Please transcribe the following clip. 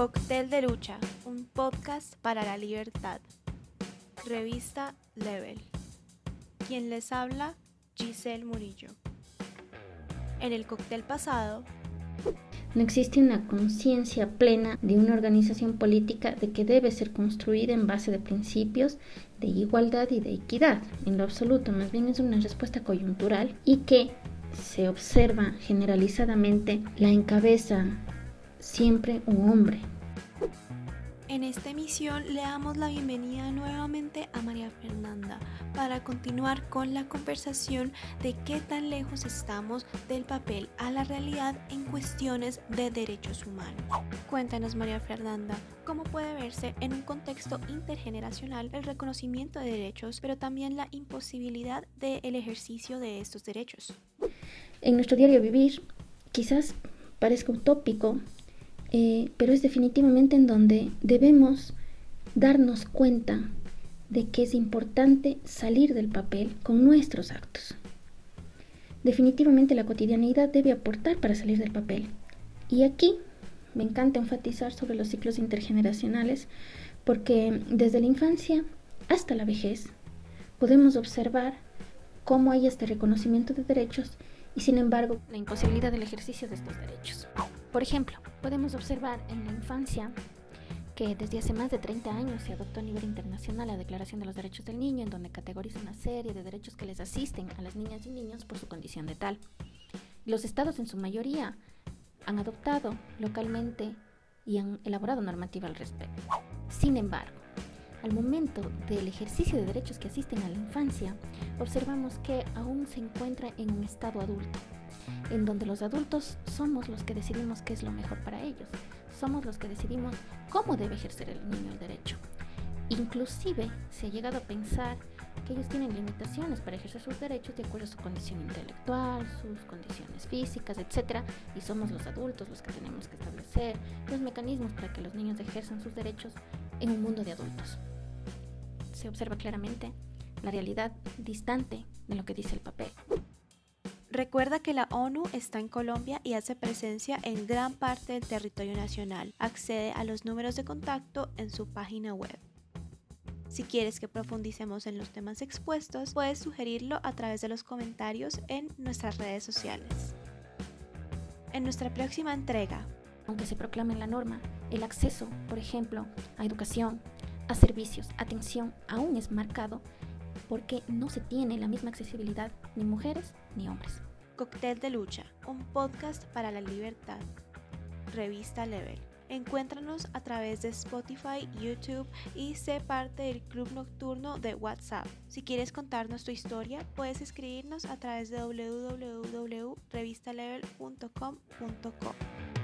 Cóctel de Lucha, un podcast para la libertad. Revista Level. Quien les habla, Giselle Murillo. En el cóctel pasado, no existe una conciencia plena de una organización política de que debe ser construida en base de principios de igualdad y de equidad. En lo absoluto, más bien es una respuesta coyuntural y que se observa generalizadamente la encabeza siempre un hombre. En esta emisión le damos la bienvenida nuevamente a María Fernanda para continuar con la conversación de qué tan lejos estamos del papel a la realidad en cuestiones de derechos humanos. Cuéntanos María Fernanda, ¿cómo puede verse en un contexto intergeneracional el reconocimiento de derechos, pero también la imposibilidad del ejercicio de estos derechos? En nuestro diario vivir, quizás parezca utópico eh, pero es definitivamente en donde debemos darnos cuenta de que es importante salir del papel con nuestros actos. Definitivamente la cotidianidad debe aportar para salir del papel. Y aquí me encanta enfatizar sobre los ciclos intergeneracionales porque desde la infancia hasta la vejez podemos observar cómo hay este reconocimiento de derechos y sin embargo la imposibilidad del ejercicio de estos derechos. Por ejemplo, podemos observar en la infancia que desde hace más de 30 años se adoptó a nivel internacional la Declaración de los Derechos del Niño, en donde categoriza una serie de derechos que les asisten a las niñas y niños por su condición de tal. Los estados en su mayoría han adoptado localmente y han elaborado normativa al respecto. Sin embargo, al momento del ejercicio de derechos que asisten a la infancia, observamos que aún se encuentra en un estado adulto, en donde los adultos somos los que decidimos qué es lo mejor para ellos, somos los que decidimos cómo debe ejercer el niño el derecho. Inclusive se ha llegado a pensar que ellos tienen limitaciones para ejercer sus derechos de acuerdo a su condición intelectual, sus condiciones físicas, etc. Y somos los adultos los que tenemos que establecer los mecanismos para que los niños ejerzan sus derechos en un mundo de adultos. Se observa claramente la realidad distante de lo que dice el papel. Recuerda que la ONU está en Colombia y hace presencia en gran parte del territorio nacional. Accede a los números de contacto en su página web. Si quieres que profundicemos en los temas expuestos, puedes sugerirlo a través de los comentarios en nuestras redes sociales. En nuestra próxima entrega, aunque se proclame la norma, el acceso, por ejemplo, a educación, a servicios, atención, aún es marcado porque no se tiene la misma accesibilidad ni mujeres ni hombres. Cóctel de Lucha, un podcast para la libertad. Revista Level. Encuéntranos a través de Spotify, YouTube y sé parte del club nocturno de WhatsApp. Si quieres contarnos tu historia, puedes escribirnos a través de www.revistalevel.com.co.